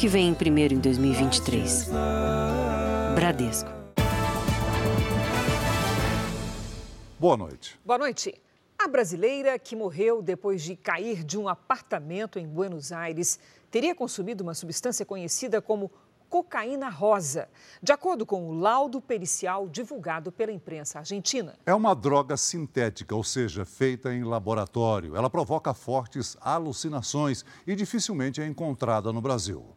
que vem primeiro em 2023. Bradesco. Boa noite. Boa noite. A brasileira que morreu depois de cair de um apartamento em Buenos Aires teria consumido uma substância conhecida como cocaína rosa, de acordo com o laudo pericial divulgado pela imprensa argentina. É uma droga sintética, ou seja, feita em laboratório. Ela provoca fortes alucinações e dificilmente é encontrada no Brasil.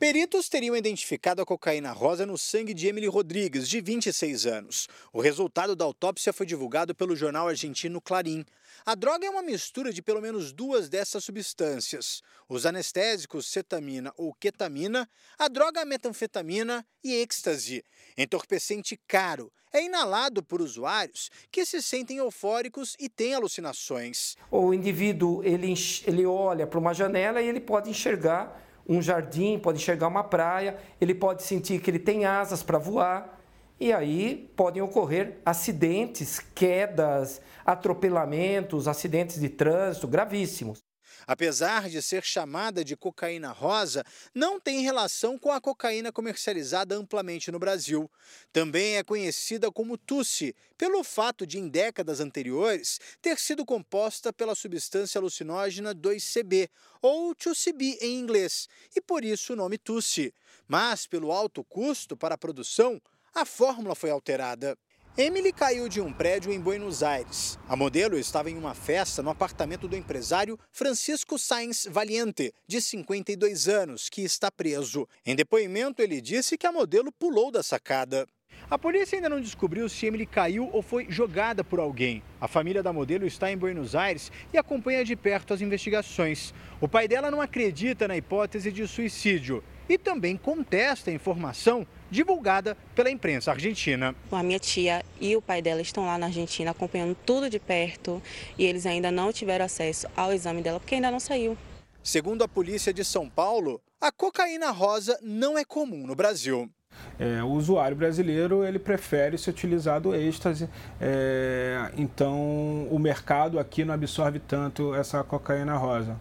Peritos teriam identificado a cocaína rosa no sangue de Emily Rodrigues, de 26 anos. O resultado da autópsia foi divulgado pelo jornal argentino Clarim. A droga é uma mistura de pelo menos duas dessas substâncias: os anestésicos cetamina ou ketamina, a droga metanfetamina e êxtase. Entorpecente caro. É inalado por usuários que se sentem eufóricos e têm alucinações. O indivíduo ele, ele olha para uma janela e ele pode enxergar um jardim, pode enxergar uma praia, ele pode sentir que ele tem asas para voar. E aí podem ocorrer acidentes, quedas, atropelamentos, acidentes de trânsito gravíssimos apesar de ser chamada de cocaína rosa, não tem relação com a cocaína comercializada amplamente no Brasil. Também é conhecida como Tussi, pelo fato de, em décadas anteriores, ter sido composta pela substância alucinógena 2CB, ou 2CB em inglês, e por isso o nome Tussi. Mas, pelo alto custo para a produção, a fórmula foi alterada. Emily caiu de um prédio em Buenos Aires. A modelo estava em uma festa no apartamento do empresário Francisco Sainz Valiente, de 52 anos, que está preso. Em depoimento, ele disse que a modelo pulou da sacada. A polícia ainda não descobriu se Emily caiu ou foi jogada por alguém. A família da modelo está em Buenos Aires e acompanha de perto as investigações. O pai dela não acredita na hipótese de suicídio e também contesta a informação divulgada pela imprensa argentina. A minha tia e o pai dela estão lá na Argentina acompanhando tudo de perto e eles ainda não tiveram acesso ao exame dela porque ainda não saiu. Segundo a polícia de São Paulo, a cocaína rosa não é comum no Brasil. É, o usuário brasileiro ele prefere se utilizar do êxtase, é, então o mercado aqui não absorve tanto essa cocaína rosa.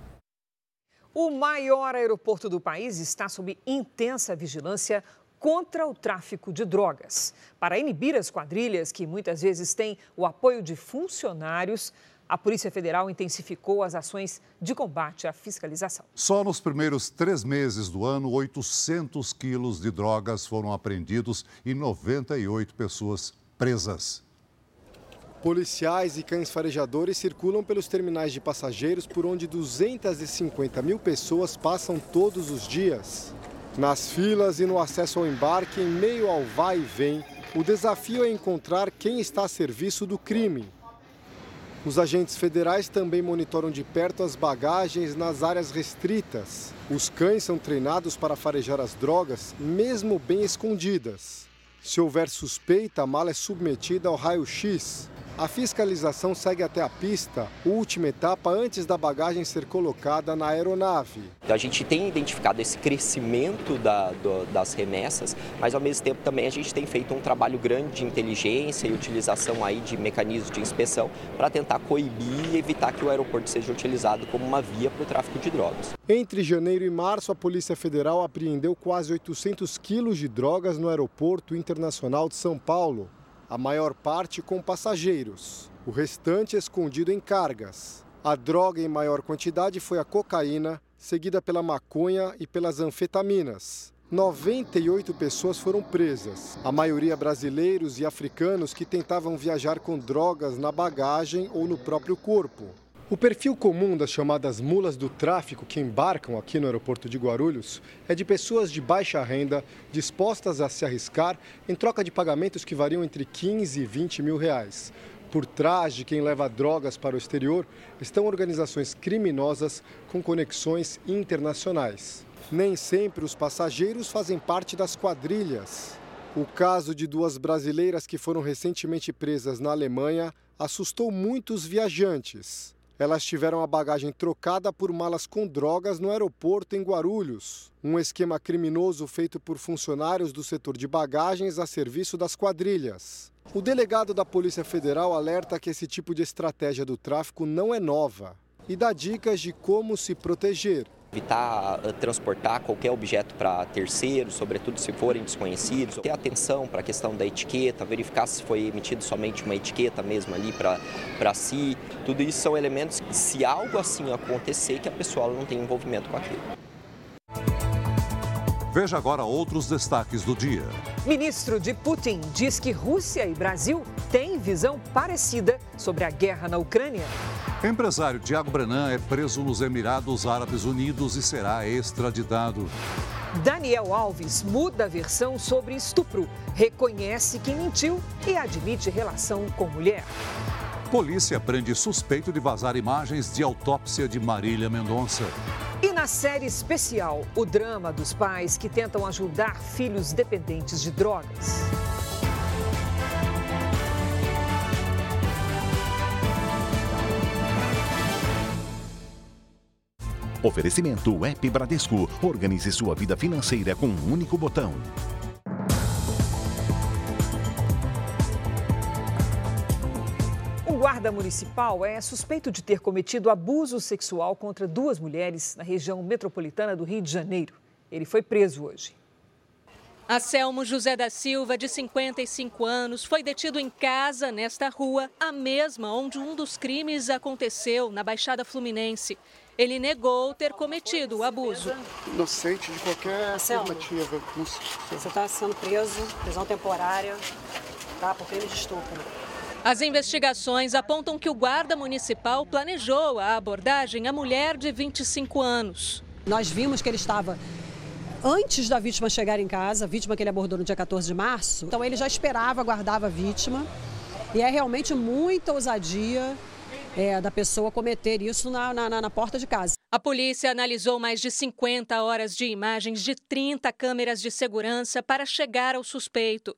O maior aeroporto do país está sob intensa vigilância contra o tráfico de drogas. Para inibir as quadrilhas, que muitas vezes têm o apoio de funcionários, a Polícia Federal intensificou as ações de combate à fiscalização. Só nos primeiros três meses do ano, 800 quilos de drogas foram apreendidos e 98 pessoas presas. Policiais e cães farejadores circulam pelos terminais de passageiros por onde 250 mil pessoas passam todos os dias. Nas filas e no acesso ao embarque, em meio ao vai e vem, o desafio é encontrar quem está a serviço do crime. Os agentes federais também monitoram de perto as bagagens nas áreas restritas. Os cães são treinados para farejar as drogas, mesmo bem escondidas. Se houver suspeita, a mala é submetida ao raio-x. A fiscalização segue até a pista, última etapa antes da bagagem ser colocada na aeronave. A gente tem identificado esse crescimento da, do, das remessas, mas ao mesmo tempo também a gente tem feito um trabalho grande de inteligência e utilização aí de mecanismos de inspeção para tentar coibir e evitar que o aeroporto seja utilizado como uma via para o tráfico de drogas. Entre janeiro e março, a Polícia Federal apreendeu quase 800 quilos de drogas no Aeroporto Internacional de São Paulo a maior parte com passageiros, o restante escondido em cargas. A droga em maior quantidade foi a cocaína, seguida pela maconha e pelas anfetaminas. 98 pessoas foram presas, a maioria brasileiros e africanos que tentavam viajar com drogas na bagagem ou no próprio corpo. O perfil comum das chamadas mulas do tráfico que embarcam aqui no aeroporto de Guarulhos é de pessoas de baixa renda dispostas a se arriscar em troca de pagamentos que variam entre 15 e 20 mil reais. Por trás de quem leva drogas para o exterior estão organizações criminosas com conexões internacionais. Nem sempre os passageiros fazem parte das quadrilhas. O caso de duas brasileiras que foram recentemente presas na Alemanha assustou muitos viajantes. Elas tiveram a bagagem trocada por malas com drogas no aeroporto em Guarulhos. Um esquema criminoso feito por funcionários do setor de bagagens a serviço das quadrilhas. O delegado da Polícia Federal alerta que esse tipo de estratégia do tráfico não é nova e dá dicas de como se proteger. Evitar uh, transportar qualquer objeto para terceiros, sobretudo se forem desconhecidos. Ter atenção para a questão da etiqueta, verificar se foi emitido somente uma etiqueta mesmo ali para si. Tudo isso são elementos que, se algo assim acontecer, que a pessoa não tem envolvimento com aquilo. Veja agora outros destaques do dia. Ministro de Putin diz que Rússia e Brasil têm visão parecida sobre a guerra na Ucrânia. Empresário Tiago Brenan é preso nos Emirados Árabes Unidos e será extraditado. Daniel Alves muda a versão sobre estupro, reconhece que mentiu e admite relação com mulher. Polícia prende suspeito de vazar imagens de autópsia de Marília Mendonça. E na série especial, o drama dos pais que tentam ajudar filhos dependentes de drogas. Oferecimento App Bradesco. Organize sua vida financeira com um único botão. Guarda municipal é suspeito de ter cometido abuso sexual contra duas mulheres na região metropolitana do Rio de Janeiro. Ele foi preso hoje. Anselmo José da Silva, de 55 anos, foi detido em casa, nesta rua, a mesma onde um dos crimes aconteceu, na Baixada Fluminense. Ele negou ter cometido o abuso. Inocente de qualquer afirmativa. Você está sendo preso, prisão temporária, tá, por crime de estupro. As investigações apontam que o guarda municipal planejou a abordagem à mulher de 25 anos. Nós vimos que ele estava antes da vítima chegar em casa, a vítima que ele abordou no dia 14 de março. Então ele já esperava, aguardava a vítima. E é realmente muita ousadia é, da pessoa cometer isso na, na, na porta de casa. A polícia analisou mais de 50 horas de imagens de 30 câmeras de segurança para chegar ao suspeito.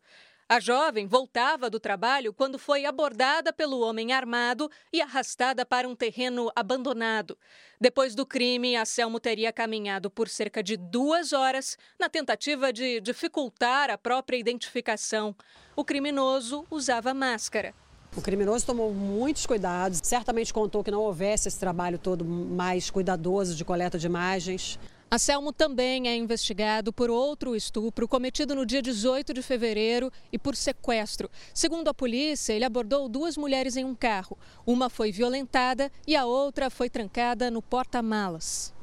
A jovem voltava do trabalho quando foi abordada pelo homem armado e arrastada para um terreno abandonado. Depois do crime, a Selmo teria caminhado por cerca de duas horas na tentativa de dificultar a própria identificação. O criminoso usava máscara. O criminoso tomou muitos cuidados, certamente contou que não houvesse esse trabalho todo mais cuidadoso de coleta de imagens. Anselmo também é investigado por outro estupro cometido no dia 18 de fevereiro e por sequestro. Segundo a polícia, ele abordou duas mulheres em um carro. Uma foi violentada e a outra foi trancada no porta-malas.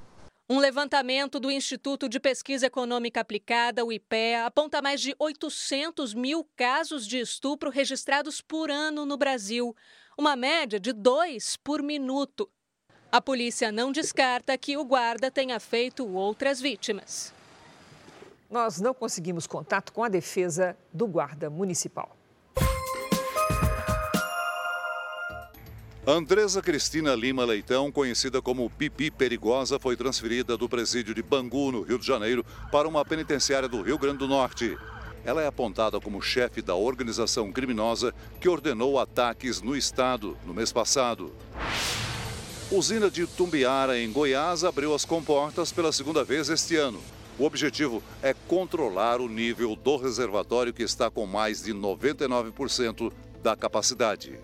Um levantamento do Instituto de Pesquisa Econômica Aplicada, o IPEA, aponta mais de 800 mil casos de estupro registrados por ano no Brasil, uma média de dois por minuto. A polícia não descarta que o guarda tenha feito outras vítimas. Nós não conseguimos contato com a defesa do guarda municipal. Andresa Cristina Lima Leitão, conhecida como Pipi Perigosa, foi transferida do presídio de Bangu, no Rio de Janeiro, para uma penitenciária do Rio Grande do Norte. Ela é apontada como chefe da organização criminosa que ordenou ataques no estado no mês passado. Usina de Tumbiara, em Goiás, abriu as comportas pela segunda vez este ano. O objetivo é controlar o nível do reservatório, que está com mais de 99% da capacidade.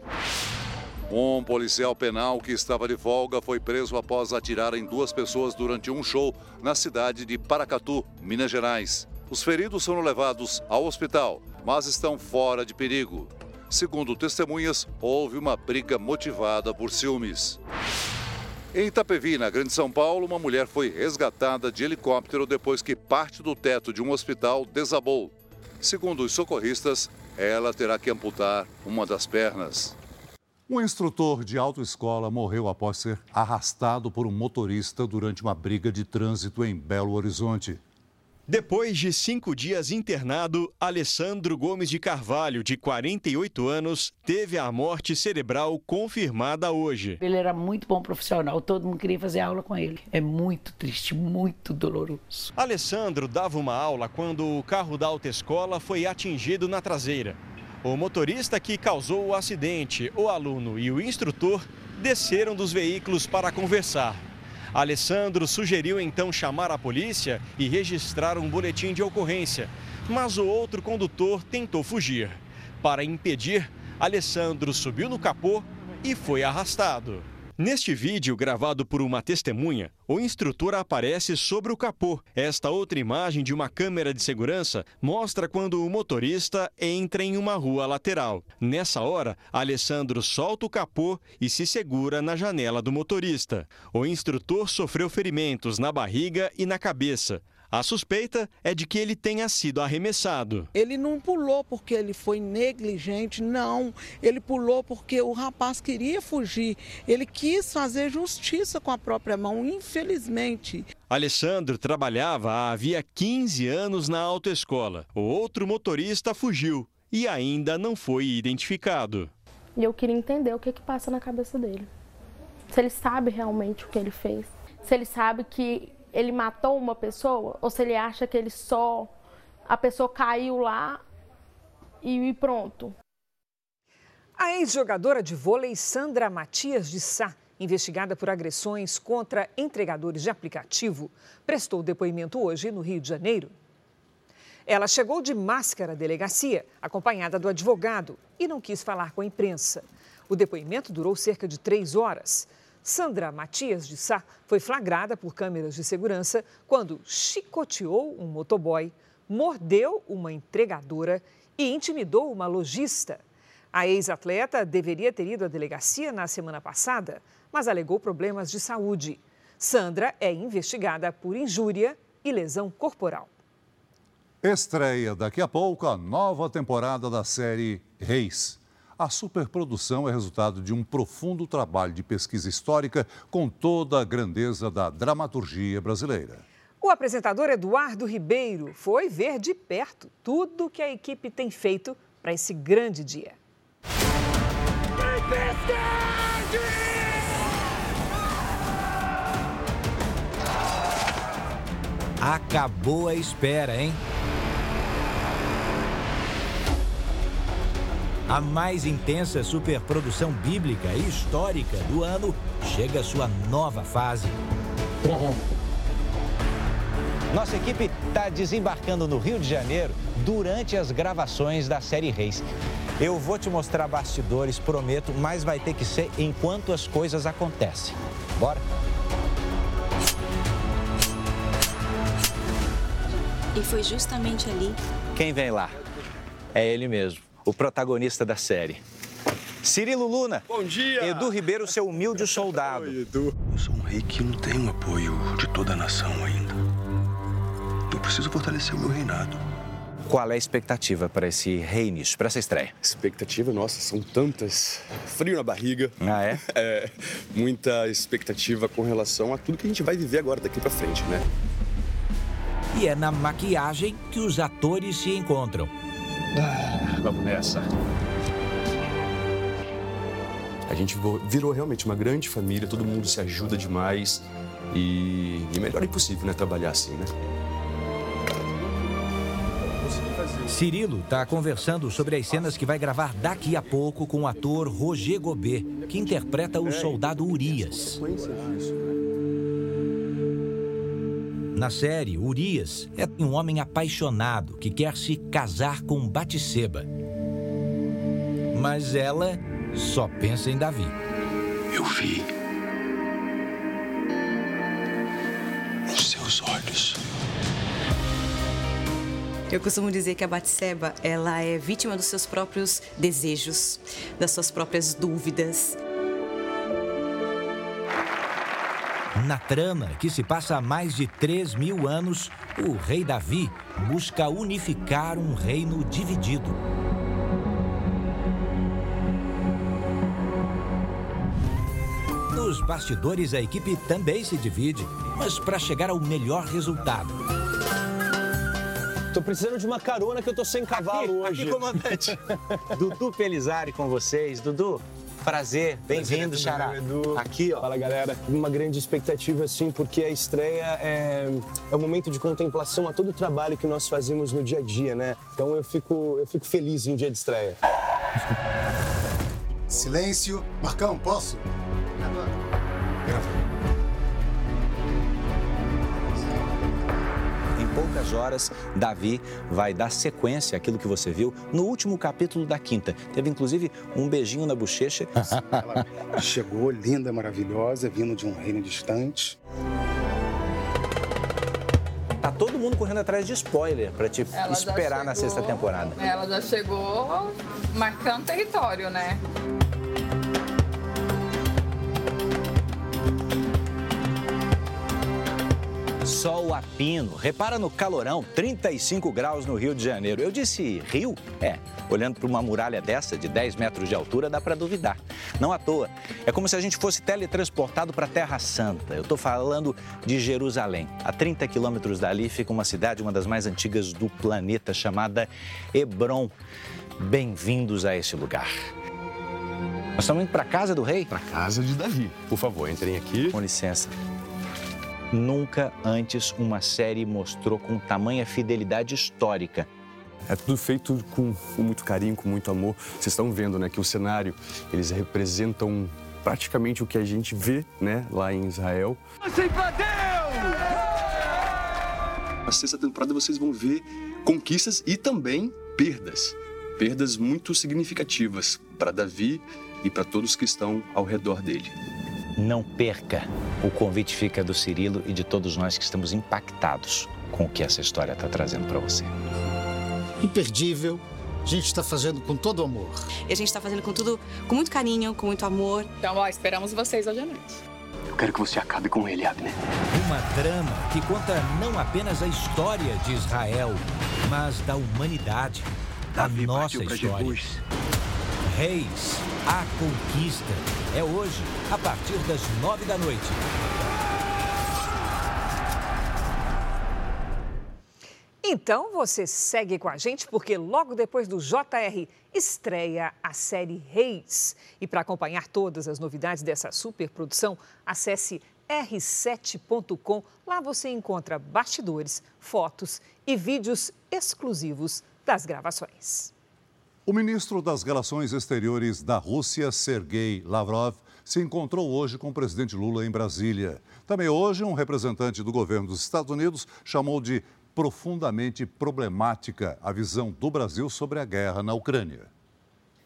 Um policial penal que estava de folga foi preso após atirar em duas pessoas durante um show na cidade de Paracatu, Minas Gerais. Os feridos foram levados ao hospital, mas estão fora de perigo. Segundo testemunhas, houve uma briga motivada por ciúmes. Em Itapevi, na Grande São Paulo, uma mulher foi resgatada de helicóptero depois que parte do teto de um hospital desabou. Segundo os socorristas, ela terá que amputar uma das pernas. Um instrutor de autoescola morreu após ser arrastado por um motorista durante uma briga de trânsito em Belo Horizonte. Depois de cinco dias internado, Alessandro Gomes de Carvalho, de 48 anos, teve a morte cerebral confirmada hoje. Ele era muito bom profissional, todo mundo queria fazer aula com ele. É muito triste, muito doloroso. Alessandro dava uma aula quando o carro da autoescola foi atingido na traseira. O motorista que causou o acidente, o aluno e o instrutor desceram dos veículos para conversar. Alessandro sugeriu então chamar a polícia e registrar um boletim de ocorrência, mas o outro condutor tentou fugir. Para impedir, Alessandro subiu no capô e foi arrastado. Neste vídeo, gravado por uma testemunha, o instrutor aparece sobre o capô. Esta outra imagem de uma câmera de segurança mostra quando o motorista entra em uma rua lateral. Nessa hora, Alessandro solta o capô e se segura na janela do motorista. O instrutor sofreu ferimentos na barriga e na cabeça. A suspeita é de que ele tenha sido arremessado. Ele não pulou porque ele foi negligente, não. Ele pulou porque o rapaz queria fugir. Ele quis fazer justiça com a própria mão, infelizmente. Alessandro trabalhava havia 15 anos na autoescola. O outro motorista fugiu e ainda não foi identificado. E eu queria entender o que, que passa na cabeça dele. Se ele sabe realmente o que ele fez. Se ele sabe que ele matou uma pessoa ou se ele acha que ele só a pessoa caiu lá e pronto. A ex-jogadora de vôlei Sandra Matias de Sá, investigada por agressões contra entregadores de aplicativo, prestou depoimento hoje no Rio de Janeiro. Ela chegou de máscara à delegacia, acompanhada do advogado, e não quis falar com a imprensa. O depoimento durou cerca de três horas. Sandra Matias de Sá foi flagrada por câmeras de segurança quando chicoteou um motoboy, mordeu uma entregadora e intimidou uma lojista. A ex-atleta deveria ter ido à delegacia na semana passada, mas alegou problemas de saúde. Sandra é investigada por injúria e lesão corporal. Estreia daqui a pouco a nova temporada da série Reis. A superprodução é resultado de um profundo trabalho de pesquisa histórica com toda a grandeza da dramaturgia brasileira. O apresentador Eduardo Ribeiro foi ver de perto tudo que a equipe tem feito para esse grande dia. Acabou a espera, hein? A mais intensa superprodução bíblica e histórica do ano chega à sua nova fase. Nossa equipe está desembarcando no Rio de Janeiro durante as gravações da série Reis. Eu vou te mostrar bastidores, prometo, mas vai ter que ser enquanto as coisas acontecem. Bora? E foi justamente ali. Quem vem lá? É ele mesmo o protagonista da série. Cirilo Luna. Bom dia. Edu Ribeiro, seu humilde soldado. Oi, Edu. Eu sou um rei que não tem o apoio de toda a nação ainda. Eu preciso fortalecer o meu reinado. Qual é a expectativa para esse reinício, para essa estreia? Expectativa, nossa, são tantas. Frio na barriga. Ah, é? É, muita expectativa com relação a tudo que a gente vai viver agora daqui para frente, né? E é na maquiagem que os atores se encontram. Ah, vamos nessa. A gente virou realmente uma grande família, todo mundo se ajuda demais. E, e melhor impossível, né? Trabalhar assim, né? Cirilo está conversando sobre as cenas que vai gravar daqui a pouco com o ator Roger Gobet, que interpreta o soldado Urias. Na série, Urias é um homem apaixonado que quer se casar com Batseba. Mas ela só pensa em Davi. Eu vi nos seus olhos. Eu costumo dizer que a Batseba, ela é vítima dos seus próprios desejos, das suas próprias dúvidas. Na trama, que se passa há mais de 3 mil anos, o rei Davi busca unificar um reino dividido. Nos bastidores, a equipe também se divide, mas para chegar ao melhor resultado. Tô precisando de uma carona que eu tô sem cavalo aqui, hoje. Aqui, comandante. Dudu Pelizari com vocês. Dudu, Prazer, bem-vindo, Xará. Aqui, ó. Fala, galera. Uma grande expectativa, sim, porque a estreia é, é um momento de contemplação a todo o trabalho que nós fazemos no dia a dia, né? Então eu fico, eu fico feliz em um dia de estreia. Silêncio. Marcão, posso? Em poucas horas, Davi vai dar sequência àquilo que você viu no último capítulo da quinta. Teve inclusive um beijinho na bochecha. Ela chegou linda, maravilhosa, vindo de um reino distante. Tá todo mundo correndo atrás de spoiler para te Ela esperar na chegou- sexta temporada. Ela já chegou marcando território, né? Sol a pino. Repara no calorão, 35 graus no Rio de Janeiro. Eu disse Rio? É. Olhando para uma muralha dessa, de 10 metros de altura, dá para duvidar. Não à toa. É como se a gente fosse teletransportado para a Terra Santa. Eu estou falando de Jerusalém. A 30 quilômetros dali fica uma cidade, uma das mais antigas do planeta, chamada Hebron. Bem-vindos a esse lugar. Nós estamos indo para casa do rei? Para casa de Davi. Por favor, entrem aqui. Com licença. Nunca antes uma série mostrou com tamanha fidelidade histórica. É tudo feito com, com muito carinho, com muito amor. Vocês estão vendo, né, que o cenário, eles representam praticamente o que a gente vê, né, lá em Israel. Na sexta temporada vocês vão ver conquistas e também perdas. Perdas muito significativas para Davi e para todos que estão ao redor dele. Não perca. O convite fica do Cirilo e de todos nós que estamos impactados com o que essa história está trazendo para você. Imperdível. A gente está fazendo com todo amor. E a gente está fazendo com tudo, com muito carinho, com muito amor. Então, ó, esperamos vocês hoje à noite. Eu quero que você acabe com ele, Abner. Uma drama que conta não apenas a história de Israel, mas da humanidade, da nossa partiu pra história. Jesus. Reis, a conquista. É hoje, a partir das nove da noite. Então você segue com a gente porque logo depois do JR estreia a série Reis. E para acompanhar todas as novidades dessa superprodução, acesse r7.com. Lá você encontra bastidores, fotos e vídeos exclusivos das gravações. O ministro das Relações Exteriores da Rússia, Sergei Lavrov, se encontrou hoje com o presidente Lula em Brasília. Também hoje, um representante do governo dos Estados Unidos chamou de profundamente problemática a visão do Brasil sobre a guerra na Ucrânia.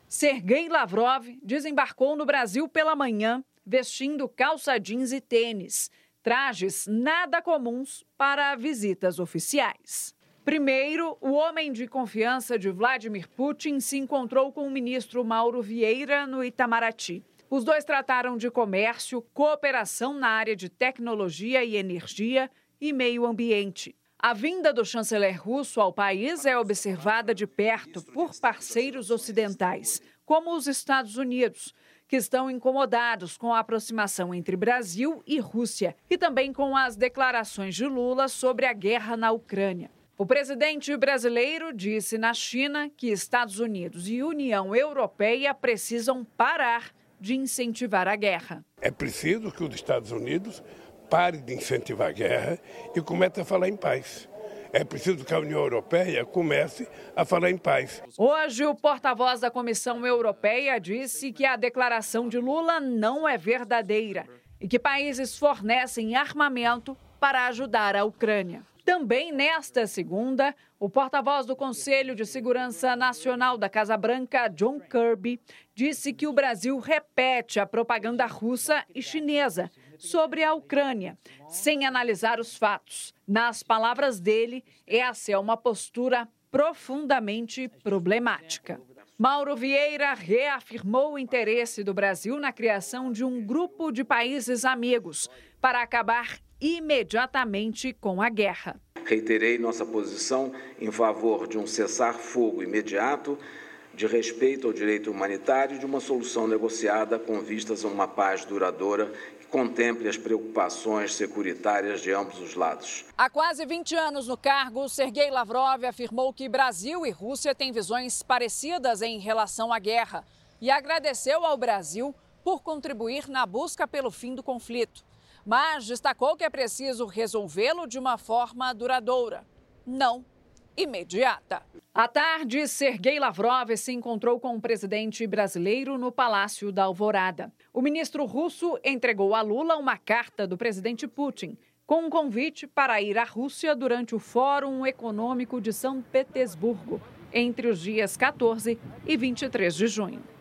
Sergei Lavrov desembarcou no Brasil pela manhã, vestindo calça jeans e tênis, trajes nada comuns para visitas oficiais. Primeiro, o homem de confiança de Vladimir Putin se encontrou com o ministro Mauro Vieira no Itamaraty. Os dois trataram de comércio, cooperação na área de tecnologia e energia e meio ambiente. A vinda do chanceler russo ao país é observada de perto por parceiros ocidentais, como os Estados Unidos, que estão incomodados com a aproximação entre Brasil e Rússia e também com as declarações de Lula sobre a guerra na Ucrânia. O presidente brasileiro disse na China que Estados Unidos e União Europeia precisam parar de incentivar a guerra. É preciso que os Estados Unidos pare de incentivar a guerra e comece a falar em paz. É preciso que a União Europeia comece a falar em paz. Hoje, o porta-voz da Comissão Europeia disse que a declaração de Lula não é verdadeira e que países fornecem armamento para ajudar a Ucrânia. Também nesta segunda, o porta-voz do Conselho de Segurança Nacional da Casa Branca, John Kirby, disse que o Brasil repete a propaganda russa e chinesa sobre a Ucrânia, sem analisar os fatos. Nas palavras dele, essa é uma postura profundamente problemática. Mauro Vieira reafirmou o interesse do Brasil na criação de um grupo de países amigos para acabar imediatamente com a guerra. Reiterei nossa posição em favor de um cessar-fogo imediato, de respeito ao direito humanitário e de uma solução negociada com vistas a uma paz duradoura que contemple as preocupações securitárias de ambos os lados. Há quase 20 anos no cargo, Sergei Lavrov afirmou que Brasil e Rússia têm visões parecidas em relação à guerra e agradeceu ao Brasil por contribuir na busca pelo fim do conflito. Mas destacou que é preciso resolvê-lo de uma forma duradoura, não imediata. À tarde, Sergei Lavrov se encontrou com o presidente brasileiro no Palácio da Alvorada. O ministro russo entregou a Lula uma carta do presidente Putin, com um convite para ir à Rússia durante o Fórum Econômico de São Petersburgo, entre os dias 14 e 23 de junho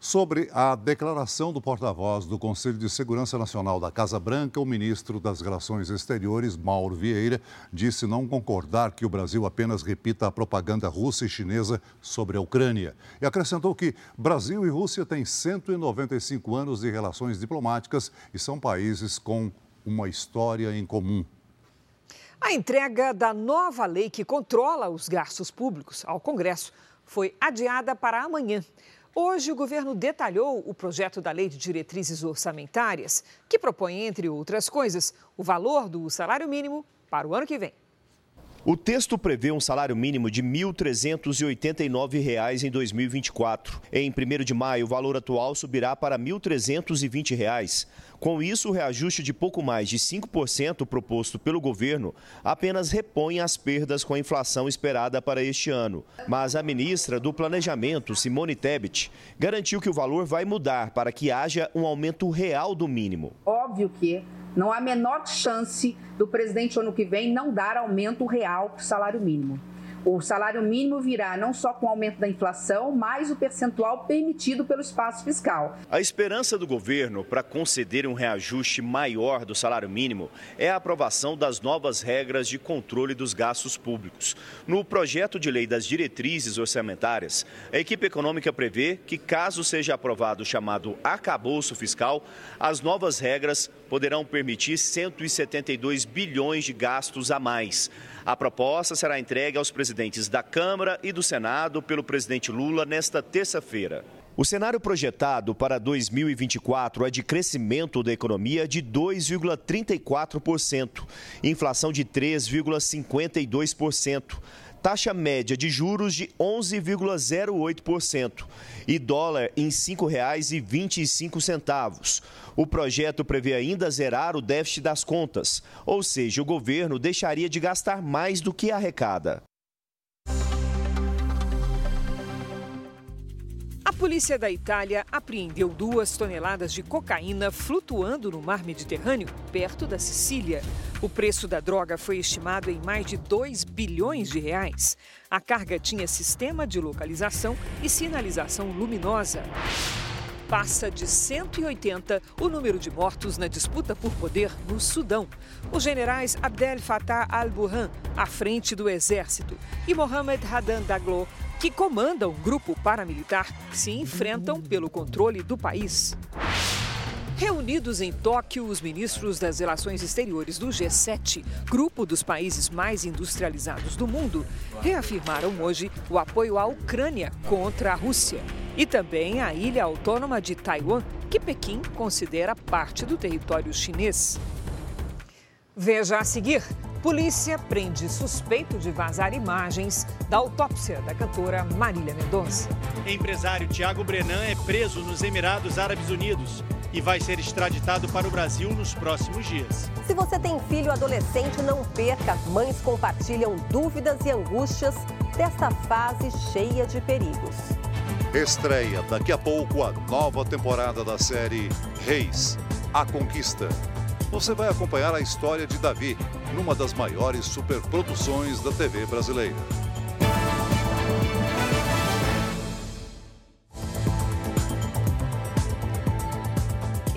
sobre a declaração do porta-voz do Conselho de Segurança Nacional da Casa Branca, o ministro das Relações Exteriores, Mauro Vieira, disse não concordar que o Brasil apenas repita a propaganda russa e chinesa sobre a Ucrânia. E acrescentou que Brasil e Rússia têm 195 anos de relações diplomáticas e são países com uma história em comum. A entrega da nova lei que controla os gastos públicos ao Congresso foi adiada para amanhã. Hoje, o governo detalhou o projeto da Lei de Diretrizes Orçamentárias, que propõe, entre outras coisas, o valor do salário mínimo para o ano que vem. O texto prevê um salário mínimo de R$ 1.389 em 2024. Em 1 de maio, o valor atual subirá para R$ 1.320. Com isso, o reajuste de pouco mais de 5% proposto pelo governo apenas repõe as perdas com a inflação esperada para este ano. Mas a ministra do Planejamento, Simone Tebet, garantiu que o valor vai mudar para que haja um aumento real do mínimo. Óbvio que não há a menor chance do presidente ano que vem não dar aumento real para o salário mínimo. O salário mínimo virá não só com o aumento da inflação, mas o percentual permitido pelo espaço fiscal. A esperança do governo para conceder um reajuste maior do salário mínimo é a aprovação das novas regras de controle dos gastos públicos. No projeto de lei das diretrizes orçamentárias, a equipe econômica prevê que, caso seja aprovado o chamado acabouço fiscal, as novas regras poderão permitir 172 bilhões de gastos a mais. A proposta será entregue aos presidentes da Câmara e do Senado pelo presidente Lula nesta terça-feira. O cenário projetado para 2024 é de crescimento da economia de 2,34%, inflação de 3,52% taxa média de juros de 11,08% e dólar em R$ 5,25. O projeto prevê ainda zerar o déficit das contas, ou seja, o governo deixaria de gastar mais do que arrecada. A polícia da Itália apreendeu duas toneladas de cocaína flutuando no mar Mediterrâneo, perto da Sicília. O preço da droga foi estimado em mais de 2 bilhões de reais. A carga tinha sistema de localização e sinalização luminosa. Passa de 180 o número de mortos na disputa por poder no Sudão. Os generais Abdel Fattah al-Burhan, à frente do exército, e Mohamed Hadan Daglo, que comanda um grupo paramilitar, se enfrentam pelo controle do país. Reunidos em Tóquio, os ministros das Relações Exteriores do G7, grupo dos países mais industrializados do mundo, reafirmaram hoje o apoio à Ucrânia contra a Rússia e também à ilha autônoma de Taiwan, que Pequim considera parte do território chinês. Veja a seguir. Polícia prende suspeito de vazar imagens da autópsia da cantora Marília Mendonça. Empresário Tiago Brenan é preso nos Emirados Árabes Unidos e vai ser extraditado para o Brasil nos próximos dias. Se você tem filho adolescente, não perca. Mães compartilham dúvidas e angústias desta fase cheia de perigos. Estreia daqui a pouco a nova temporada da série Reis A Conquista. Você vai acompanhar a história de Davi, numa das maiores superproduções da TV brasileira.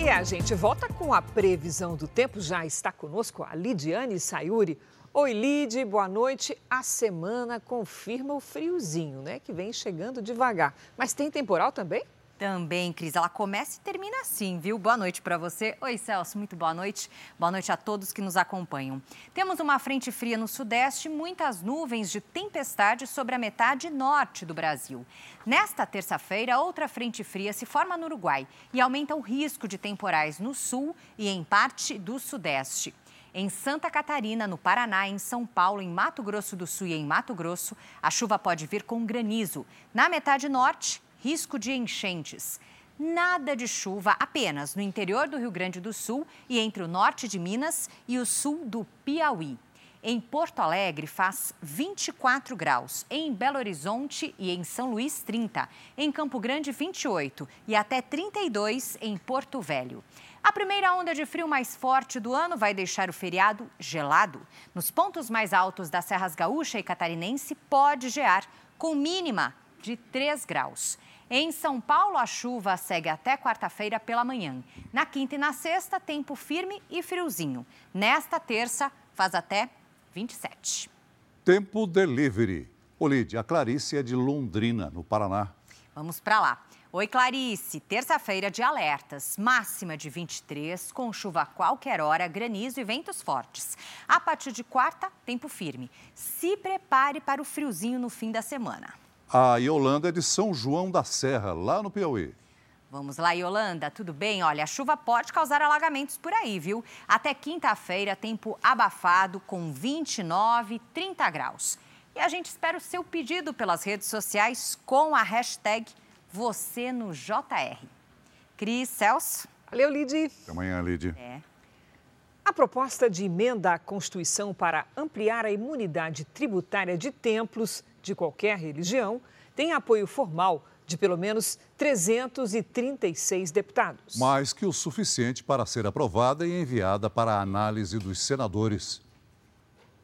E a gente volta com a previsão do tempo. Já está conosco a Lidiane Sayuri. Oi, Lid, boa noite. A semana confirma o friozinho, né? Que vem chegando devagar. Mas tem temporal também? Também, Cris. Ela começa e termina assim, viu? Boa noite para você. Oi, Celso, muito boa noite. Boa noite a todos que nos acompanham. Temos uma frente fria no sudeste muitas nuvens de tempestade sobre a metade norte do Brasil. Nesta terça-feira, outra frente fria se forma no Uruguai e aumenta o risco de temporais no sul e em parte do sudeste. Em Santa Catarina, no Paraná, em São Paulo, em Mato Grosso do Sul e em Mato Grosso, a chuva pode vir com granizo. Na metade norte, risco de enchentes. Nada de chuva apenas no interior do Rio Grande do Sul e entre o norte de Minas e o sul do Piauí. Em Porto Alegre faz 24 graus, em Belo Horizonte e em São Luís 30, em Campo Grande 28 e até 32 em Porto Velho. A primeira onda de frio mais forte do ano vai deixar o feriado gelado. Nos pontos mais altos das Serras Gaúcha e Catarinense pode gear, com mínima de 3 graus. Em São Paulo, a chuva segue até quarta-feira pela manhã. Na quinta e na sexta, tempo firme e friozinho. Nesta terça, faz até 27. Tempo delivery. Olide, a Clarice é de Londrina, no Paraná. Vamos para lá. Oi, Clarice. Terça-feira de alertas. Máxima de 23, com chuva a qualquer hora, granizo e ventos fortes. A partir de quarta, tempo firme. Se prepare para o friozinho no fim da semana. A Yolanda é de São João da Serra, lá no Piauí. Vamos lá, Yolanda, tudo bem? Olha, a chuva pode causar alagamentos por aí, viu? Até quinta-feira, tempo abafado com 29, 30 graus. E a gente espera o seu pedido pelas redes sociais com a hashtag você no JR. Cris, Celso. Valeu, Lid. Até amanhã, Lid. É. A proposta de emenda à Constituição para ampliar a imunidade tributária de templos de qualquer religião tem apoio formal de pelo menos 336 deputados. Mais que o suficiente para ser aprovada e enviada para a análise dos senadores.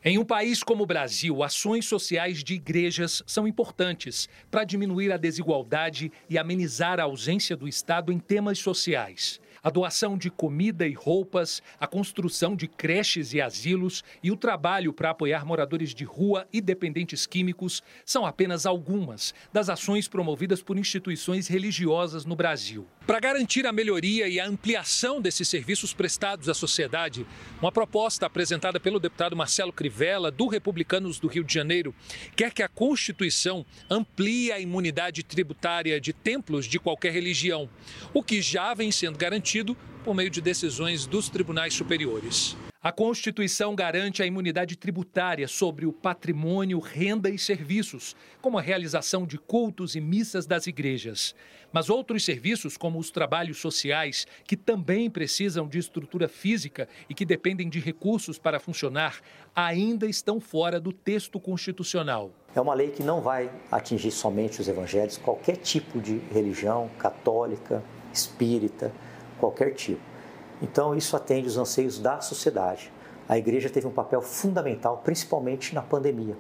Em um país como o Brasil, ações sociais de igrejas são importantes para diminuir a desigualdade e amenizar a ausência do Estado em temas sociais a doação de comida e roupas, a construção de creches e asilos e o trabalho para apoiar moradores de rua e dependentes químicos são apenas algumas das ações promovidas por instituições religiosas no Brasil. Para garantir a melhoria e a ampliação desses serviços prestados à sociedade, uma proposta apresentada pelo deputado Marcelo Crivella, do Republicanos do Rio de Janeiro, quer que a Constituição amplie a imunidade tributária de templos de qualquer religião, o que já vem sendo garantido por meio de decisões dos tribunais superiores. A Constituição garante a imunidade tributária sobre o patrimônio, renda e serviços, como a realização de cultos e missas das igrejas. Mas outros serviços, como os trabalhos sociais, que também precisam de estrutura física e que dependem de recursos para funcionar, ainda estão fora do texto constitucional. É uma lei que não vai atingir somente os evangélicos, qualquer tipo de religião, católica, espírita, qualquer tipo. Então, isso atende os anseios da sociedade. A igreja teve um papel fundamental, principalmente na pandemia,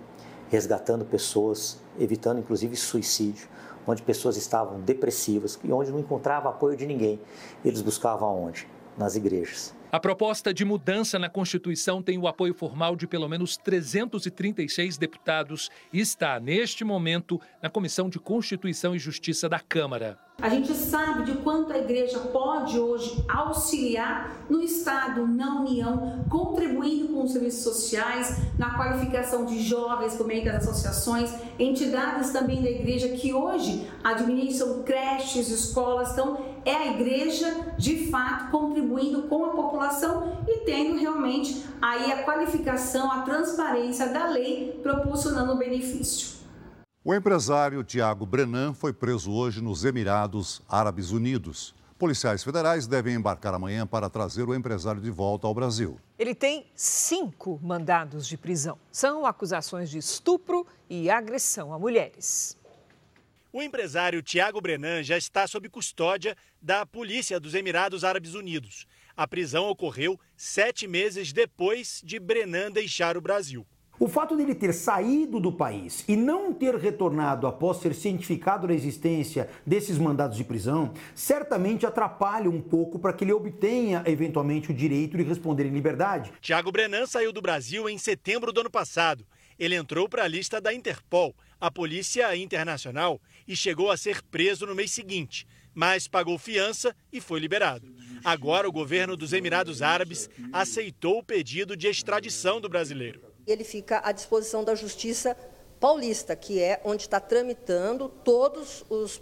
resgatando pessoas, evitando inclusive suicídio, onde pessoas estavam depressivas e onde não encontrava apoio de ninguém. Eles buscavam aonde? Nas igrejas. A proposta de mudança na Constituição tem o apoio formal de pelo menos 336 deputados e está, neste momento, na Comissão de Constituição e Justiça da Câmara. A gente sabe de quanto a igreja pode hoje auxiliar no Estado, na União, contribuindo com os serviços sociais, na qualificação de jovens por meio das associações, entidades também da igreja que hoje administram creches, escolas. Então, é a igreja, de fato, contribuindo com a população e tendo realmente aí a qualificação, a transparência da lei, proporcionando o benefício. O empresário Tiago Brenan foi preso hoje nos Emirados Árabes Unidos. Policiais federais devem embarcar amanhã para trazer o empresário de volta ao Brasil. Ele tem cinco mandados de prisão. São acusações de estupro e agressão a mulheres. O empresário Tiago Brenan já está sob custódia da polícia dos Emirados Árabes Unidos. A prisão ocorreu sete meses depois de Brenan deixar o Brasil. O fato dele ter saído do país e não ter retornado após ser cientificado da existência desses mandados de prisão, certamente atrapalha um pouco para que ele obtenha eventualmente o direito de responder em liberdade. Tiago Brenan saiu do Brasil em setembro do ano passado. Ele entrou para a lista da Interpol, a Polícia Internacional, e chegou a ser preso no mês seguinte, mas pagou fiança e foi liberado. Agora, o governo dos Emirados Árabes aceitou o pedido de extradição do brasileiro ele fica à disposição da Justiça Paulista, que é onde está tramitando todos os,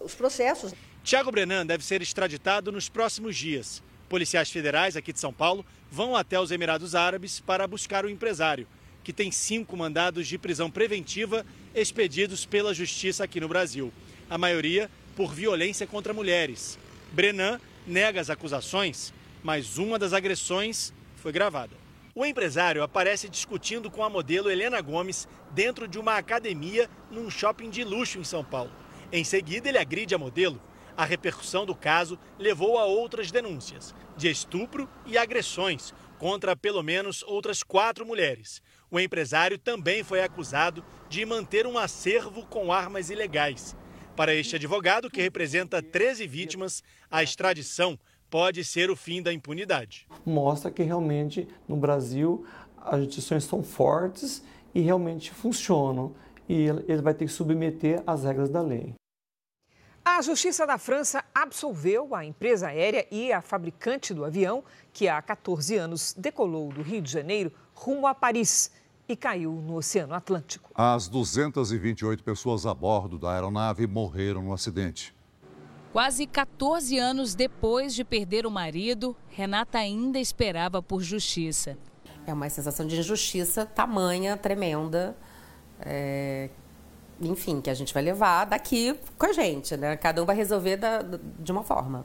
os processos. Tiago Brenan deve ser extraditado nos próximos dias. Policiais federais aqui de São Paulo vão até os Emirados Árabes para buscar o empresário, que tem cinco mandados de prisão preventiva expedidos pela Justiça aqui no Brasil. A maioria por violência contra mulheres. Brenan nega as acusações, mas uma das agressões foi gravada. O empresário aparece discutindo com a modelo Helena Gomes dentro de uma academia num shopping de luxo em São Paulo. Em seguida, ele agride a modelo. A repercussão do caso levou a outras denúncias de estupro e agressões contra pelo menos outras quatro mulheres. O empresário também foi acusado de manter um acervo com armas ilegais. Para este advogado, que representa 13 vítimas, a extradição pode ser o fim da impunidade. Mostra que realmente no Brasil as instituições são fortes e realmente funcionam. E ele vai ter que submeter às regras da lei. A Justiça da França absolveu a empresa aérea e a fabricante do avião, que há 14 anos decolou do Rio de Janeiro rumo a Paris e caiu no Oceano Atlântico. As 228 pessoas a bordo da aeronave morreram no acidente. Quase 14 anos depois de perder o marido, Renata ainda esperava por justiça. É uma sensação de injustiça tamanha, tremenda. É, enfim, que a gente vai levar daqui com a gente, né? Cada um vai resolver da, de uma forma.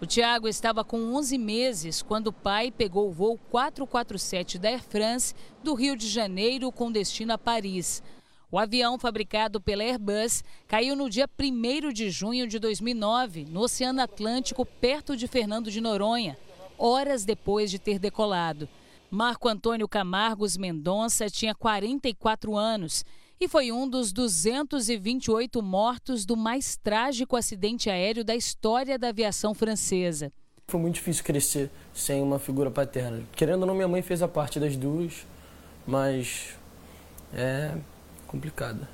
O Tiago estava com 11 meses quando o pai pegou o voo 447 da Air France do Rio de Janeiro com destino a Paris. O avião, fabricado pela Airbus, caiu no dia 1 de junho de 2009, no Oceano Atlântico, perto de Fernando de Noronha, horas depois de ter decolado. Marco Antônio Camargos Mendonça tinha 44 anos e foi um dos 228 mortos do mais trágico acidente aéreo da história da aviação francesa. Foi muito difícil crescer sem uma figura paterna. Querendo ou não, minha mãe fez a parte das duas, mas é complicada.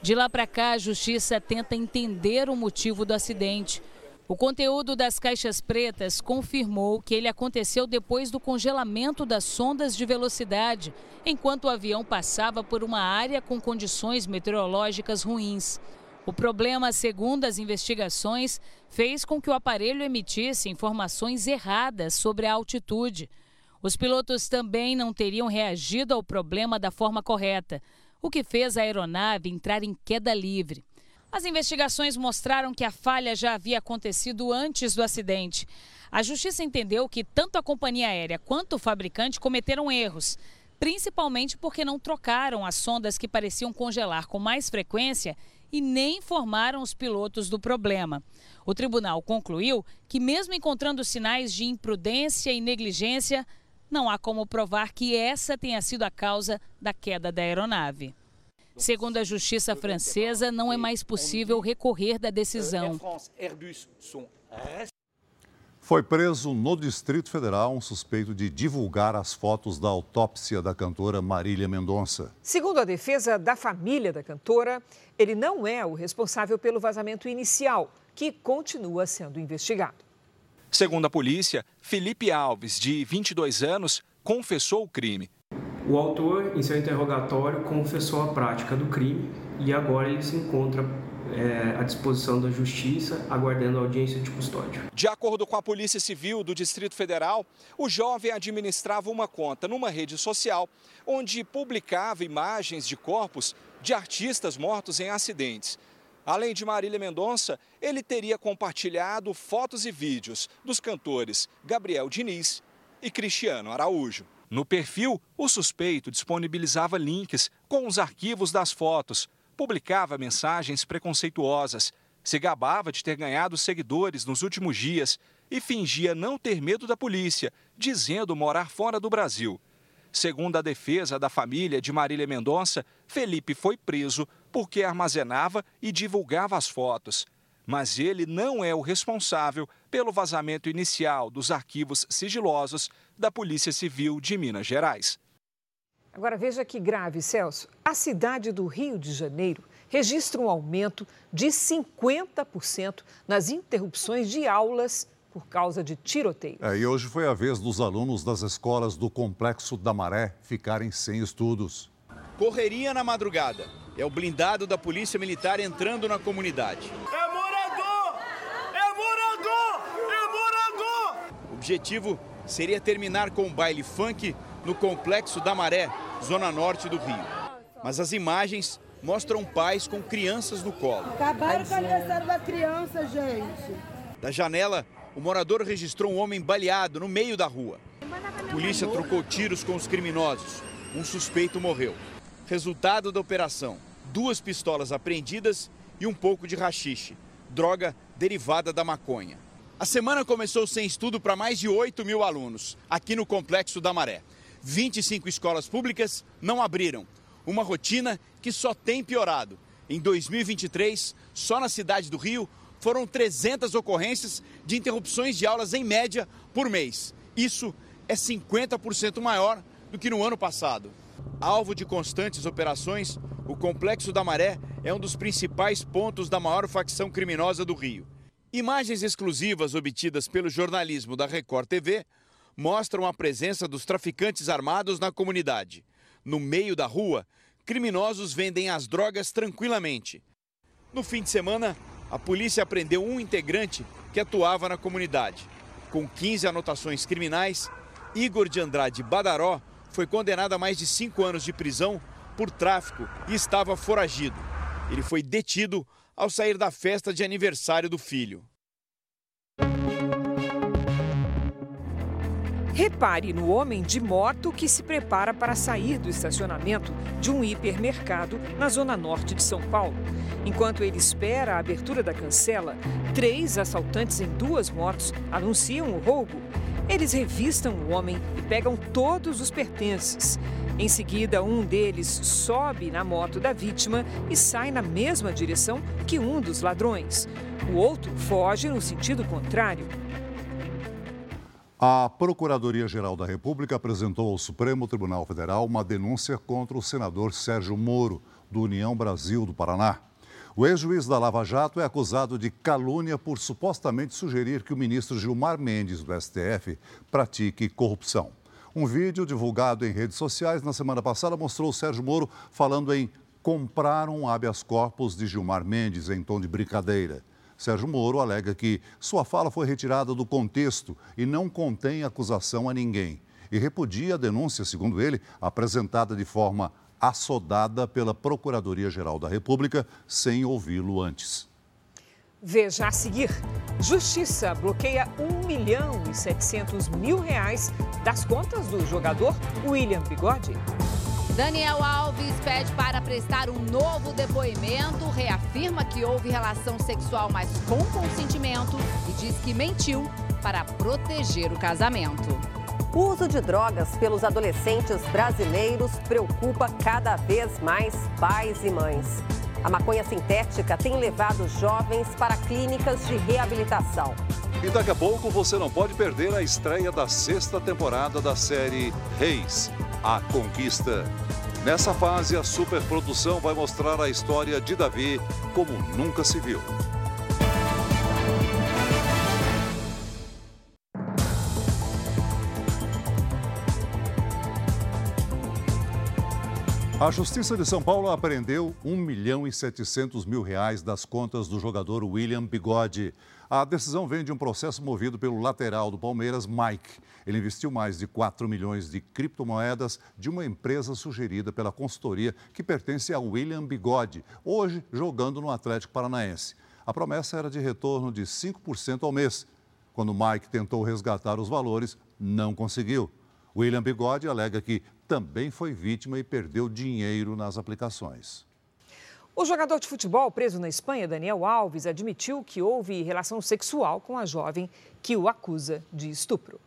De lá para cá, a justiça tenta entender o motivo do acidente. O conteúdo das caixas pretas confirmou que ele aconteceu depois do congelamento das sondas de velocidade, enquanto o avião passava por uma área com condições meteorológicas ruins. O problema, segundo as investigações, fez com que o aparelho emitisse informações erradas sobre a altitude. Os pilotos também não teriam reagido ao problema da forma correta, o que fez a aeronave entrar em queda livre. As investigações mostraram que a falha já havia acontecido antes do acidente. A justiça entendeu que tanto a companhia aérea quanto o fabricante cometeram erros, principalmente porque não trocaram as sondas que pareciam congelar com mais frequência e nem informaram os pilotos do problema. O tribunal concluiu que, mesmo encontrando sinais de imprudência e negligência, não há como provar que essa tenha sido a causa da queda da aeronave. Segundo a justiça francesa, não é mais possível recorrer da decisão. Foi preso no Distrito Federal um suspeito de divulgar as fotos da autópsia da cantora Marília Mendonça. Segundo a defesa da família da cantora, ele não é o responsável pelo vazamento inicial, que continua sendo investigado. Segundo a polícia, Felipe Alves, de 22 anos, confessou o crime. O autor, em seu interrogatório, confessou a prática do crime e agora ele se encontra é, à disposição da Justiça, aguardando audiência de custódia. De acordo com a Polícia Civil do Distrito Federal, o jovem administrava uma conta numa rede social onde publicava imagens de corpos de artistas mortos em acidentes. Além de Marília Mendonça, ele teria compartilhado fotos e vídeos dos cantores Gabriel Diniz e Cristiano Araújo. No perfil, o suspeito disponibilizava links com os arquivos das fotos, publicava mensagens preconceituosas, se gabava de ter ganhado seguidores nos últimos dias e fingia não ter medo da polícia, dizendo morar fora do Brasil. Segundo a defesa da família de Marília Mendonça, Felipe foi preso porque armazenava e divulgava as fotos. Mas ele não é o responsável pelo vazamento inicial dos arquivos sigilosos da Polícia Civil de Minas Gerais. Agora veja que grave, Celso. A cidade do Rio de Janeiro registra um aumento de 50% nas interrupções de aulas por causa de tiroteio. É, e hoje foi a vez dos alunos das escolas do Complexo da Maré ficarem sem estudos. Correria na madrugada. É o blindado da Polícia Militar entrando na comunidade. É morador! É morador! É morador! O objetivo seria terminar com o baile funk no Complexo da Maré, zona norte do Rio. Mas as imagens mostram pais com crianças no colo. Acabaram com o aniversário da criança, gente. Da janela, o morador registrou um homem baleado no meio da rua. polícia trocou tiros com os criminosos. Um suspeito morreu. Resultado da operação: duas pistolas apreendidas e um pouco de rachixe, droga derivada da maconha. A semana começou sem estudo para mais de 8 mil alunos, aqui no Complexo da Maré. 25 escolas públicas não abriram. Uma rotina que só tem piorado. Em 2023, só na cidade do Rio, foram 300 ocorrências de interrupções de aulas em média por mês. Isso é 50% maior do que no ano passado. Alvo de constantes operações, o Complexo da Maré é um dos principais pontos da maior facção criminosa do Rio. Imagens exclusivas obtidas pelo jornalismo da Record TV mostram a presença dos traficantes armados na comunidade. No meio da rua, criminosos vendem as drogas tranquilamente. No fim de semana, a polícia prendeu um integrante que atuava na comunidade. Com 15 anotações criminais, Igor de Andrade Badaró foi condenado a mais de cinco anos de prisão por tráfico e estava foragido. Ele foi detido ao sair da festa de aniversário do filho. Repare no homem de moto que se prepara para sair do estacionamento de um hipermercado na zona norte de São Paulo. Enquanto ele espera a abertura da cancela, três assaltantes em duas motos anunciam o roubo. Eles revistam o homem e pegam todos os pertences. Em seguida, um deles sobe na moto da vítima e sai na mesma direção que um dos ladrões. O outro foge no sentido contrário. A Procuradoria-Geral da República apresentou ao Supremo Tribunal Federal uma denúncia contra o senador Sérgio Moro, do União Brasil do Paraná. O ex-juiz da Lava Jato é acusado de calúnia por supostamente sugerir que o ministro Gilmar Mendes, do STF, pratique corrupção. Um vídeo divulgado em redes sociais na semana passada mostrou Sérgio Moro falando em comprar um habeas corpus de Gilmar Mendes em tom de brincadeira. Sérgio Moro alega que sua fala foi retirada do contexto e não contém acusação a ninguém. E repudia a denúncia, segundo ele, apresentada de forma assodada pela Procuradoria-Geral da República, sem ouvi-lo antes. Veja a seguir. Justiça bloqueia 1 milhão e 700 mil reais das contas do jogador William Bigode. Daniel Alves pede para prestar um novo depoimento, reafirma que houve relação sexual, mas com consentimento e diz que mentiu para proteger o casamento. O uso de drogas pelos adolescentes brasileiros preocupa cada vez mais pais e mães. A maconha sintética tem levado jovens para clínicas de reabilitação. E daqui a pouco você não pode perder a estreia da sexta temporada da série Reis, a Conquista. Nessa fase, a superprodução vai mostrar a história de Davi como nunca se viu. A Justiça de São Paulo apreendeu 1 milhão e 700 mil reais das contas do jogador William Bigode. A decisão vem de um processo movido pelo lateral do Palmeiras, Mike. Ele investiu mais de 4 milhões de criptomoedas de uma empresa sugerida pela consultoria que pertence a William Bigode, hoje jogando no Atlético Paranaense. A promessa era de retorno de 5% ao mês. Quando Mike tentou resgatar os valores, não conseguiu. William Bigode alega que também foi vítima e perdeu dinheiro nas aplicações. O jogador de futebol preso na Espanha, Daniel Alves, admitiu que houve relação sexual com a jovem que o acusa de estupro.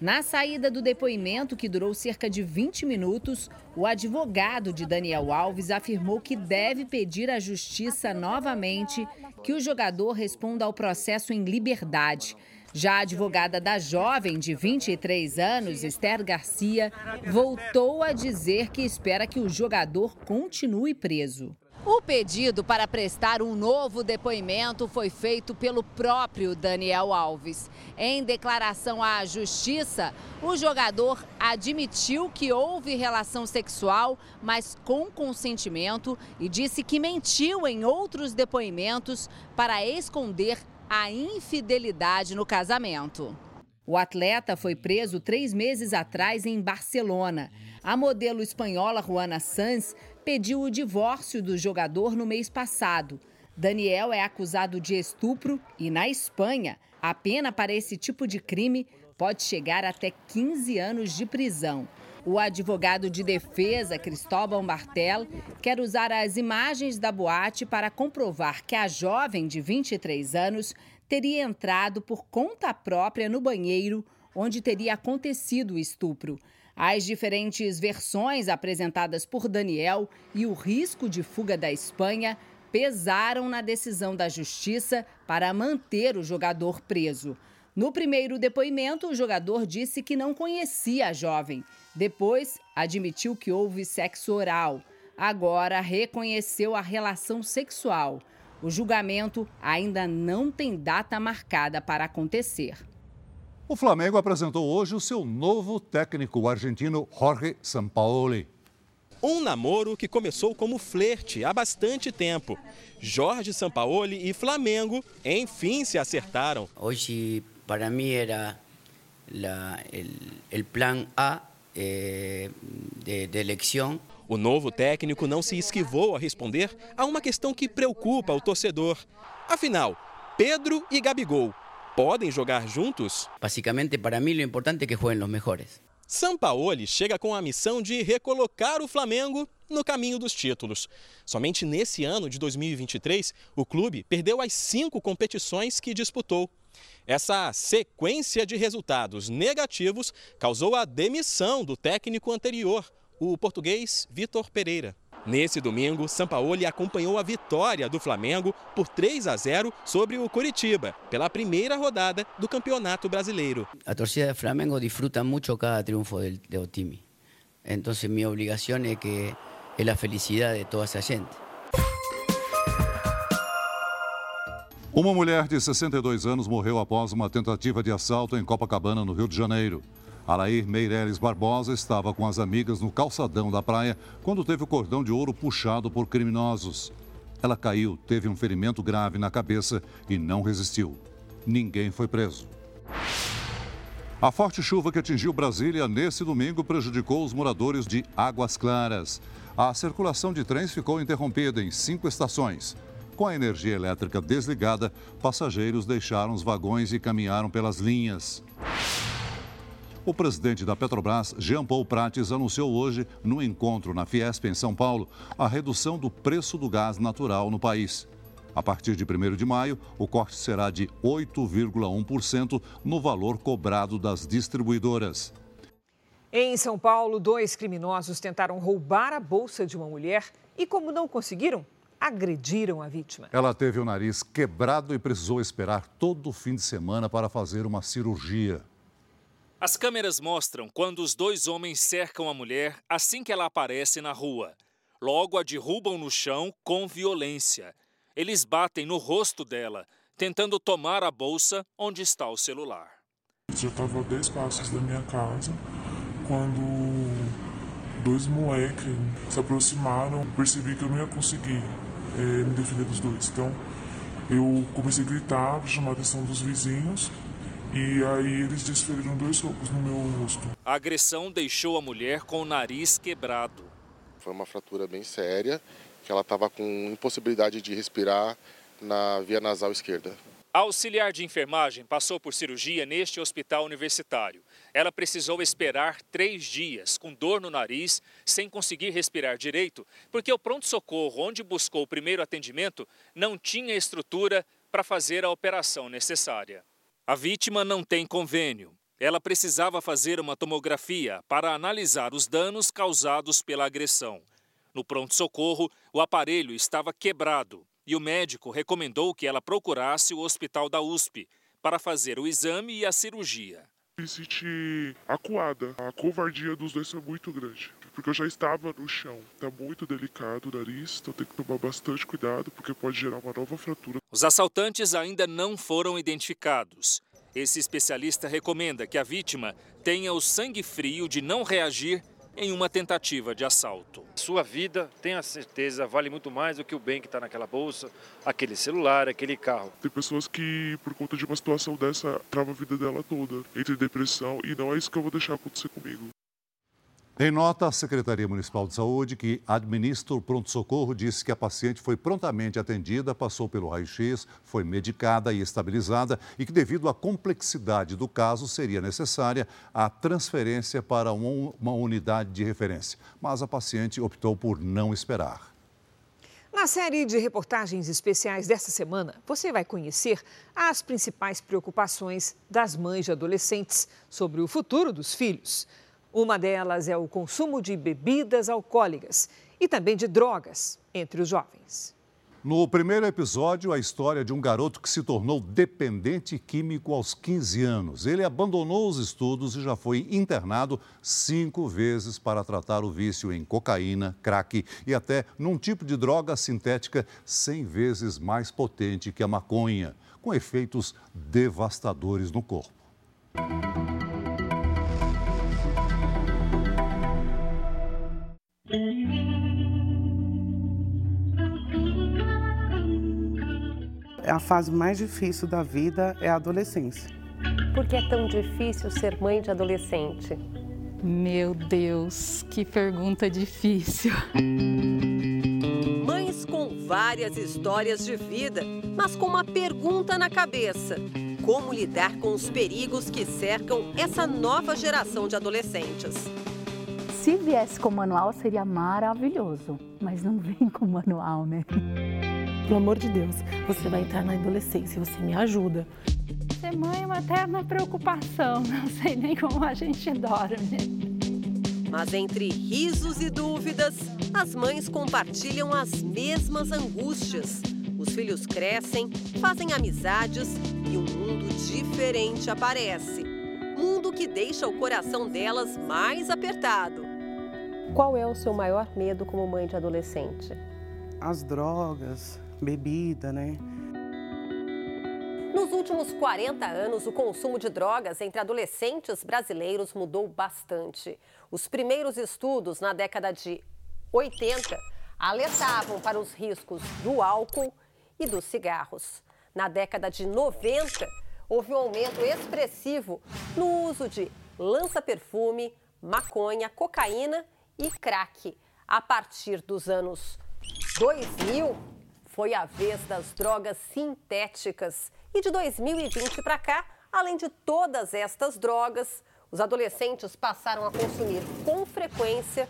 Na saída do depoimento, que durou cerca de 20 minutos, o advogado de Daniel Alves afirmou que deve pedir à justiça novamente que o jogador responda ao processo em liberdade. Já a advogada da jovem de 23 anos, Esther Garcia, voltou a dizer que espera que o jogador continue preso. O pedido para prestar um novo depoimento foi feito pelo próprio Daniel Alves. Em declaração à justiça, o jogador admitiu que houve relação sexual, mas com consentimento, e disse que mentiu em outros depoimentos para esconder a infidelidade no casamento. O atleta foi preso três meses atrás em Barcelona. A modelo espanhola Juana Sanz pediu o divórcio do jogador no mês passado. Daniel é acusado de estupro e, na Espanha, a pena para esse tipo de crime pode chegar até 15 anos de prisão. O advogado de defesa, Cristóbal Martel, quer usar as imagens da boate para comprovar que a jovem de 23 anos teria entrado por conta própria no banheiro onde teria acontecido o estupro. As diferentes versões apresentadas por Daniel e o risco de fuga da Espanha pesaram na decisão da justiça para manter o jogador preso. No primeiro depoimento, o jogador disse que não conhecia a jovem. Depois, admitiu que houve sexo oral. Agora, reconheceu a relação sexual. O julgamento ainda não tem data marcada para acontecer. O Flamengo apresentou hoje o seu novo técnico, o argentino Jorge Sampaoli. Um namoro que começou como flerte há bastante tempo. Jorge Sampaoli e Flamengo, enfim, se acertaram. Hoje, para mim, era o plano A eh, de, de eleição. O novo técnico não se esquivou a responder a uma questão que preocupa o torcedor. Afinal, Pedro e Gabigol podem jogar juntos? Basicamente, para mim, o importante é que joguem os melhores. Sampaoli chega com a missão de recolocar o Flamengo no caminho dos títulos. Somente nesse ano de 2023, o clube perdeu as cinco competições que disputou. Essa sequência de resultados negativos causou a demissão do técnico anterior, o português Vitor Pereira. Nesse domingo, Sampaoli acompanhou a vitória do Flamengo por 3 a 0 sobre o Curitiba, pela primeira rodada do Campeonato Brasileiro. A torcida do Flamengo disfruta muito cada triunfo do, time. Então, minha obrigação é que é a felicidade de toda essa gente. Uma mulher de 62 anos morreu após uma tentativa de assalto em Copacabana, no Rio de Janeiro. Alair Meireles Barbosa estava com as amigas no calçadão da praia quando teve o cordão de ouro puxado por criminosos. Ela caiu, teve um ferimento grave na cabeça e não resistiu. Ninguém foi preso. A forte chuva que atingiu Brasília nesse domingo prejudicou os moradores de Águas Claras. A circulação de trens ficou interrompida em cinco estações. Com a energia elétrica desligada, passageiros deixaram os vagões e caminharam pelas linhas. O presidente da Petrobras, Jean Paul Prates, anunciou hoje, no encontro na Fiesp em São Paulo, a redução do preço do gás natural no país. A partir de 1 de maio, o corte será de 8,1% no valor cobrado das distribuidoras. Em São Paulo, dois criminosos tentaram roubar a bolsa de uma mulher e, como não conseguiram, agrediram a vítima. Ela teve o nariz quebrado e precisou esperar todo o fim de semana para fazer uma cirurgia. As câmeras mostram quando os dois homens cercam a mulher assim que ela aparece na rua. Logo a derrubam no chão com violência. Eles batem no rosto dela, tentando tomar a bolsa onde está o celular. Já estava a 10 passos da minha casa quando dois moleques se aproximaram. Percebi que eu não ia conseguir é, me defender dos dois. Então eu comecei a gritar, chamar a atenção dos vizinhos e aí eles desferiram dois socos no meu rosto. A agressão deixou a mulher com o nariz quebrado. Foi uma fratura bem séria, que ela estava com impossibilidade de respirar na via nasal esquerda. A auxiliar de enfermagem passou por cirurgia neste hospital universitário. Ela precisou esperar três dias com dor no nariz, sem conseguir respirar direito, porque o pronto-socorro onde buscou o primeiro atendimento não tinha estrutura para fazer a operação necessária. A vítima não tem convênio. Ela precisava fazer uma tomografia para analisar os danos causados pela agressão. No pronto-socorro, o aparelho estava quebrado e o médico recomendou que ela procurasse o hospital da USP para fazer o exame e a cirurgia. Me senti acuada. A covardia dos dois foi muito grande porque eu já estava no chão. Está muito delicado o nariz, então tem que tomar bastante cuidado, porque pode gerar uma nova fratura. Os assaltantes ainda não foram identificados. Esse especialista recomenda que a vítima tenha o sangue frio de não reagir em uma tentativa de assalto. Sua vida, tenha certeza, vale muito mais do que o bem que está naquela bolsa, aquele celular, aquele carro. Tem pessoas que, por conta de uma situação dessa, trava a vida dela toda, entre depressão, e não é isso que eu vou deixar acontecer comigo. Em nota, a Secretaria Municipal de Saúde, que administra o pronto-socorro, disse que a paciente foi prontamente atendida, passou pelo raio-x, foi medicada e estabilizada e que, devido à complexidade do caso, seria necessária a transferência para uma unidade de referência. Mas a paciente optou por não esperar. Na série de reportagens especiais desta semana, você vai conhecer as principais preocupações das mães de adolescentes sobre o futuro dos filhos. Uma delas é o consumo de bebidas alcoólicas e também de drogas entre os jovens. No primeiro episódio, a história de um garoto que se tornou dependente químico aos 15 anos. Ele abandonou os estudos e já foi internado cinco vezes para tratar o vício em cocaína, crack e até num tipo de droga sintética 100 vezes mais potente que a maconha, com efeitos devastadores no corpo. A fase mais difícil da vida é a adolescência. Por que é tão difícil ser mãe de adolescente? Meu Deus, que pergunta difícil. Mães com várias histórias de vida, mas com uma pergunta na cabeça: como lidar com os perigos que cercam essa nova geração de adolescentes? Se viesse com manual seria maravilhoso, mas não vem com manual, né? Pelo amor de Deus, você vai entrar na adolescência, você me ajuda. Ser mãe é uma eterna preocupação, não sei nem como a gente dorme. Mas entre risos e dúvidas, as mães compartilham as mesmas angústias. Os filhos crescem, fazem amizades e um mundo diferente aparece. Mundo que deixa o coração delas mais apertado. Qual é o seu maior medo como mãe de adolescente? As drogas, bebida, né? Nos últimos 40 anos, o consumo de drogas entre adolescentes brasileiros mudou bastante. Os primeiros estudos na década de 80 alertavam para os riscos do álcool e dos cigarros. Na década de 90, houve um aumento expressivo no uso de lança-perfume, maconha, cocaína e crack. A partir dos anos 2000, foi a vez das drogas sintéticas. E de 2020 para cá, além de todas estas drogas, os adolescentes passaram a consumir com frequência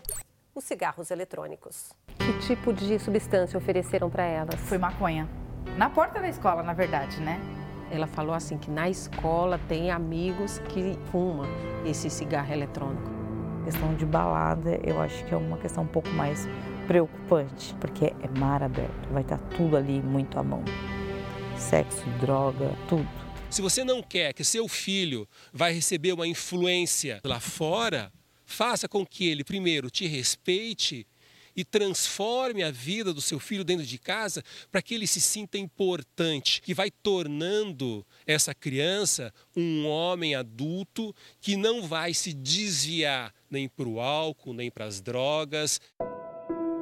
os cigarros eletrônicos. Que tipo de substância ofereceram para elas? Foi maconha. Na porta da escola, na verdade, né? Ela falou assim que na escola tem amigos que fumam esse cigarro eletrônico. Questão de balada, eu acho que é uma questão um pouco mais preocupante, porque é mar aberto, vai estar tudo ali muito à mão. Sexo, droga, tudo. Se você não quer que seu filho vai receber uma influência lá fora, faça com que ele primeiro te respeite e transforme a vida do seu filho dentro de casa para que ele se sinta importante, que vai tornando essa criança um homem adulto que não vai se desviar nem para o álcool, nem para as drogas.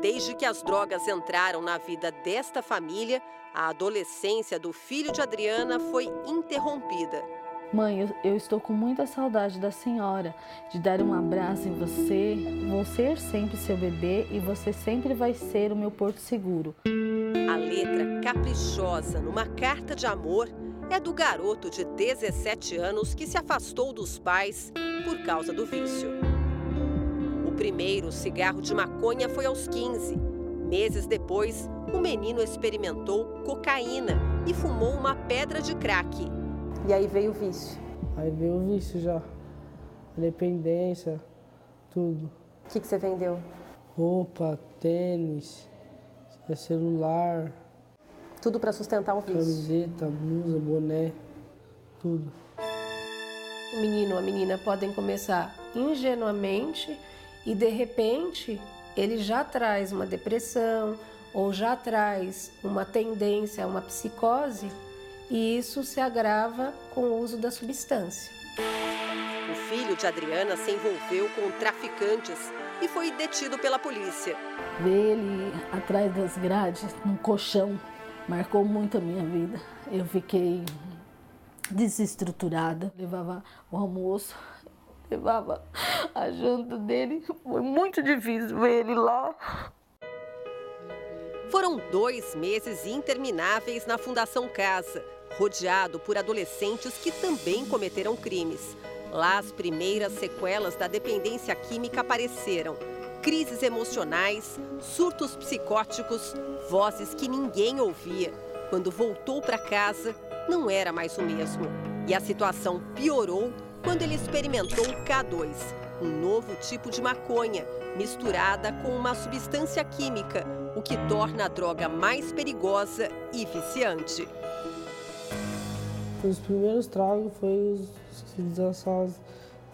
Desde que as drogas entraram na vida desta família, a adolescência do filho de Adriana foi interrompida. Mãe, eu, eu, estou com muita saudade da senhora, de dar um abraço em você. Vou ser sempre seu bebê e você sempre vai ser o meu porto seguro. A letra caprichosa numa carta de amor é do garoto de 17 anos que se afastou dos pais por causa do vício primeiro cigarro de maconha foi aos 15. Meses depois, o menino experimentou cocaína e fumou uma pedra de crack. E aí veio o vício. Aí veio o vício já. Dependência, tudo. O que, que você vendeu? Roupa, tênis, celular. Tudo para sustentar o vício. Camiseta, blusa, boné, tudo. O menino ou a menina podem começar ingenuamente e de repente ele já traz uma depressão ou já traz uma tendência a uma psicose e isso se agrava com o uso da substância. O filho de Adriana se envolveu com traficantes e foi detido pela polícia. Ver ele atrás das grades, num colchão, marcou muito a minha vida. Eu fiquei desestruturada, levava o almoço, levava a janta dele. Foi muito difícil ver ele lá. Foram dois meses intermináveis na Fundação Casa, rodeado por adolescentes que também cometeram crimes. Lá, as primeiras sequelas da dependência química apareceram. Crises emocionais, surtos psicóticos, vozes que ninguém ouvia. Quando voltou para casa, não era mais o mesmo. E a situação piorou quando ele experimentou o K2, um novo tipo de maconha, misturada com uma substância química, o que torna a droga mais perigosa e viciante. Os primeiros tragos foi os,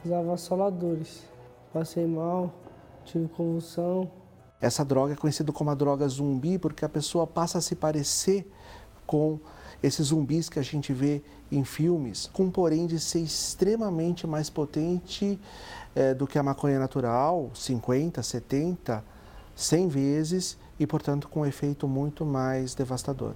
os avassaladores. Passei mal, tive convulsão. Essa droga é conhecida como a droga zumbi porque a pessoa passa a se parecer com esses zumbis que a gente vê em filmes, com porém de ser extremamente mais potente é, do que a maconha natural, 50, 70, 100 vezes, e portanto com um efeito muito mais devastador.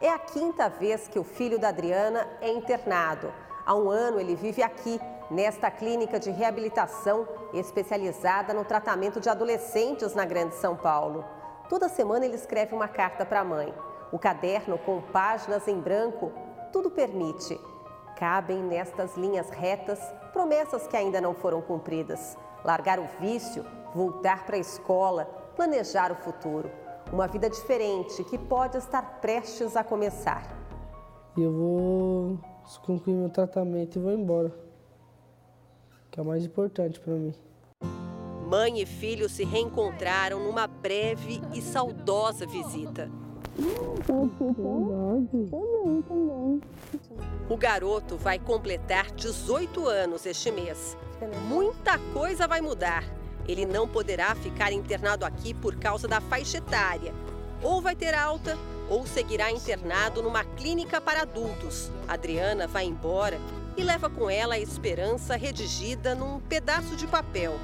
É a quinta vez que o filho da Adriana é internado. Há um ano ele vive aqui, nesta clínica de reabilitação especializada no tratamento de adolescentes na Grande São Paulo. Toda semana ele escreve uma carta para a mãe. O caderno com páginas em branco tudo permite. Cabem nestas linhas retas promessas que ainda não foram cumpridas. Largar o vício, voltar para a escola, planejar o futuro. Uma vida diferente que pode estar prestes a começar. Eu vou concluir meu tratamento e vou embora. Que é o mais importante para mim. Mãe e filho se reencontraram numa breve e saudosa visita. O garoto vai completar 18 anos este mês. Muita coisa vai mudar. Ele não poderá ficar internado aqui por causa da faixa etária. Ou vai ter alta, ou seguirá internado numa clínica para adultos. Adriana vai embora e leva com ela a esperança redigida num pedaço de papel.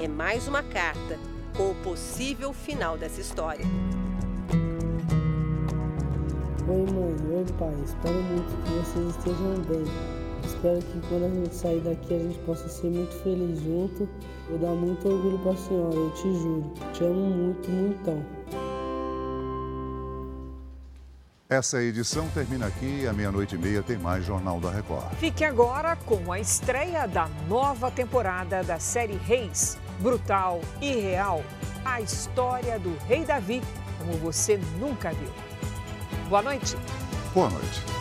É mais uma carta com o possível final dessa história. Oi mãe, oi pai, espero muito que vocês estejam bem. Espero que quando a gente sair daqui a gente possa ser muito feliz junto. Vou dar muito orgulho para a senhora, eu te juro. Te amo muito, muitão. Essa edição termina aqui e à meia-noite e meia tem mais Jornal da Record. Fique agora com a estreia da nova temporada da série Reis. Brutal e real. A história do Rei Davi, como você nunca viu. Boa noite. Boa noite.